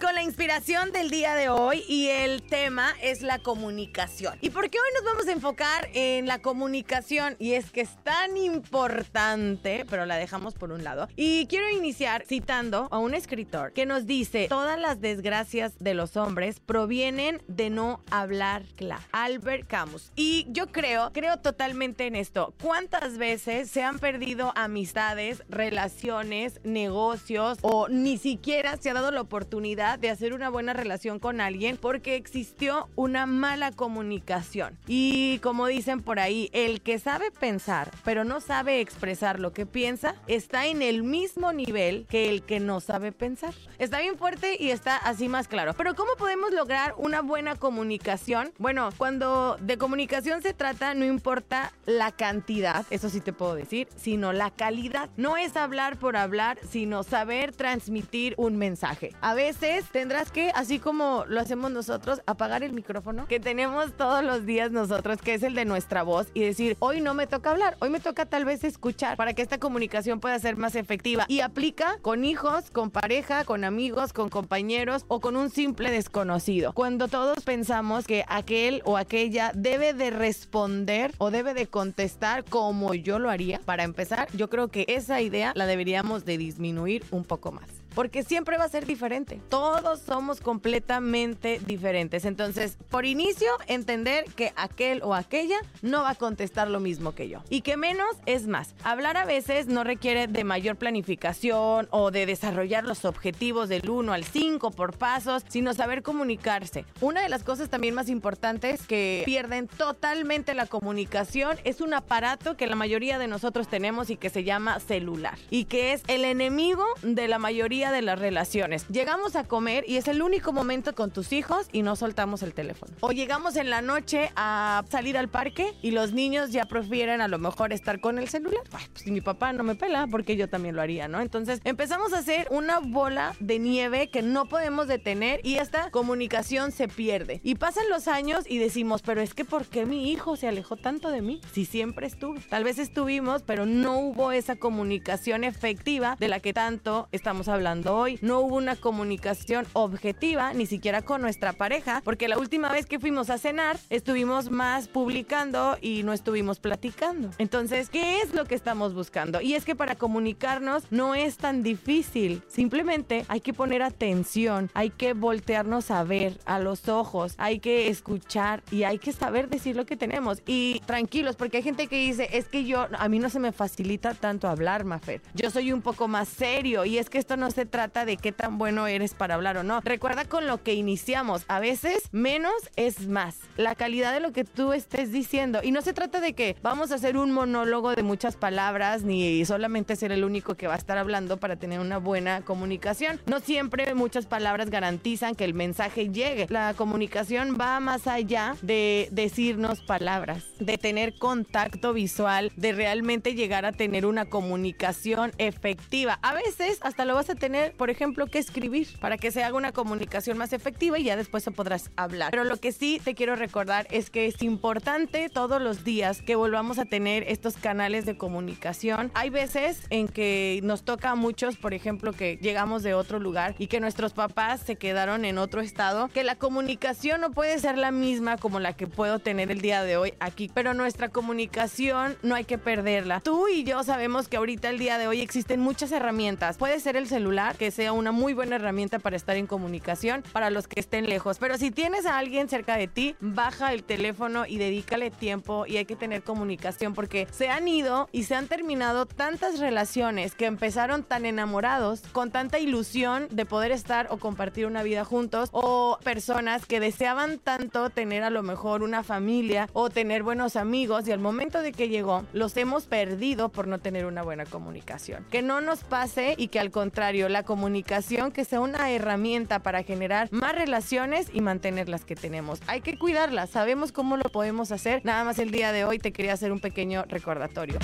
Con la inspiración del día de hoy y el tema es la comunicación. ¿Y por qué hoy nos vamos a enfocar en la comunicación? Y es que es tan importante, pero la dejamos por un lado. Y quiero iniciar citando a un escritor que nos dice, todas las desgracias de los hombres provienen de no hablar claro. Albert Camus. Y yo creo, creo totalmente en esto. ¿Cuántas veces se han perdido amistades, relaciones, negocios o ni siquiera se ha dado la oportunidad de hacer una buena relación con alguien porque existió una mala comunicación. Y como dicen por ahí, el que sabe pensar pero no sabe expresar lo que piensa está en el mismo nivel que el que no sabe pensar. Está bien fuerte y está así más claro. Pero ¿cómo podemos lograr una buena comunicación? Bueno, cuando de comunicación se trata, no importa la cantidad, eso sí te puedo decir, sino la calidad. No es hablar por hablar, sino saber transmitir un mensaje. A veces tendrás que, así como lo hacemos nosotros, apagar el micrófono que tenemos todos los días nosotros, que es el de nuestra voz, y decir, hoy no me toca hablar, hoy me toca tal vez escuchar para que esta comunicación pueda ser más efectiva. Y aplica con hijos, con pareja, con amigos, con compañeros o con un simple desconocido. Cuando todos pensamos que aquel o aquella debe de responder o debe de contestar como yo lo haría, para empezar, yo creo que esa idea la deberíamos de disminuir un poco más porque siempre va a ser diferente. Todos somos completamente diferentes. Entonces, por inicio, entender que aquel o aquella no va a contestar lo mismo que yo. Y que menos es más. Hablar a veces no requiere de mayor planificación o de desarrollar los objetivos del 1 al 5 por pasos, sino saber comunicarse. Una de las cosas también más importantes que pierden totalmente la comunicación es un aparato que la mayoría de nosotros tenemos y que se llama celular. Y que es el enemigo de la mayoría de las relaciones. Llegamos a comer y es el único momento con tus hijos y no soltamos el teléfono. O llegamos en la noche a salir al parque y los niños ya prefieren a lo mejor estar con el celular. Ay, pues mi papá no me pela porque yo también lo haría, ¿no? Entonces empezamos a hacer una bola de nieve que no podemos detener y esta comunicación se pierde. Y pasan los años y decimos, pero es que ¿por qué mi hijo se alejó tanto de mí? Si siempre estuve. Tal vez estuvimos, pero no hubo esa comunicación efectiva de la que tanto estamos hablando hoy. No hubo una comunicación objetiva, ni siquiera con nuestra pareja, porque la última vez que fuimos a cenar estuvimos más publicando y no estuvimos platicando. Entonces, ¿qué es lo que estamos buscando? Y es que para comunicarnos no es tan difícil. Simplemente hay que poner atención, hay que voltearnos a ver a los ojos, hay que escuchar y hay que saber decir lo que tenemos. Y tranquilos, porque hay gente que dice, es que yo, a mí no se me facilita tanto hablar, Mafer. Yo soy un poco más serio y es que esto no se trata de qué tan bueno eres para hablar o no. Recuerda con lo que iniciamos. A veces menos es más. La calidad de lo que tú estés diciendo. Y no se trata de que vamos a hacer un monólogo de muchas palabras ni solamente ser el único que va a estar hablando para tener una buena comunicación. No siempre muchas palabras garantizan que el mensaje llegue. La comunicación va más allá de decirnos palabras, de tener contacto visual, de realmente llegar a tener una comunicación efectiva. A veces hasta lo vas a tener por ejemplo, que escribir para que se haga una comunicación más efectiva y ya después se podrás hablar. Pero lo que sí te quiero recordar es que es importante todos los días que volvamos a tener estos canales de comunicación. Hay veces en que nos toca a muchos, por ejemplo, que llegamos de otro lugar y que nuestros papás se quedaron en otro estado, que la comunicación no puede ser la misma como la que puedo tener el día de hoy aquí, pero nuestra comunicación no hay que perderla. Tú y yo sabemos que ahorita el día de hoy existen muchas herramientas. Puede ser el celular, que sea una muy buena herramienta para estar en comunicación para los que estén lejos. Pero si tienes a alguien cerca de ti, baja el teléfono y dedícale tiempo y hay que tener comunicación porque se han ido y se han terminado tantas relaciones que empezaron tan enamorados, con tanta ilusión de poder estar o compartir una vida juntos o personas que deseaban tanto tener a lo mejor una familia o tener buenos amigos y al momento de que llegó los hemos perdido por no tener una buena comunicación. Que no nos pase y que al contrario la comunicación, que sea una herramienta para generar más relaciones y mantener las que tenemos. Hay que cuidarlas, sabemos cómo lo podemos hacer. Nada más el día de hoy te quería hacer un pequeño recordatorio.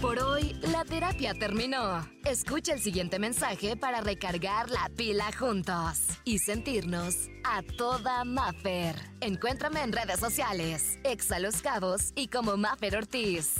Por hoy, la terapia terminó. Escucha el siguiente mensaje para recargar la pila juntos y sentirnos a toda Maffer. Encuéntrame en redes sociales, Exa Los Cabos y como Maffer Ortiz.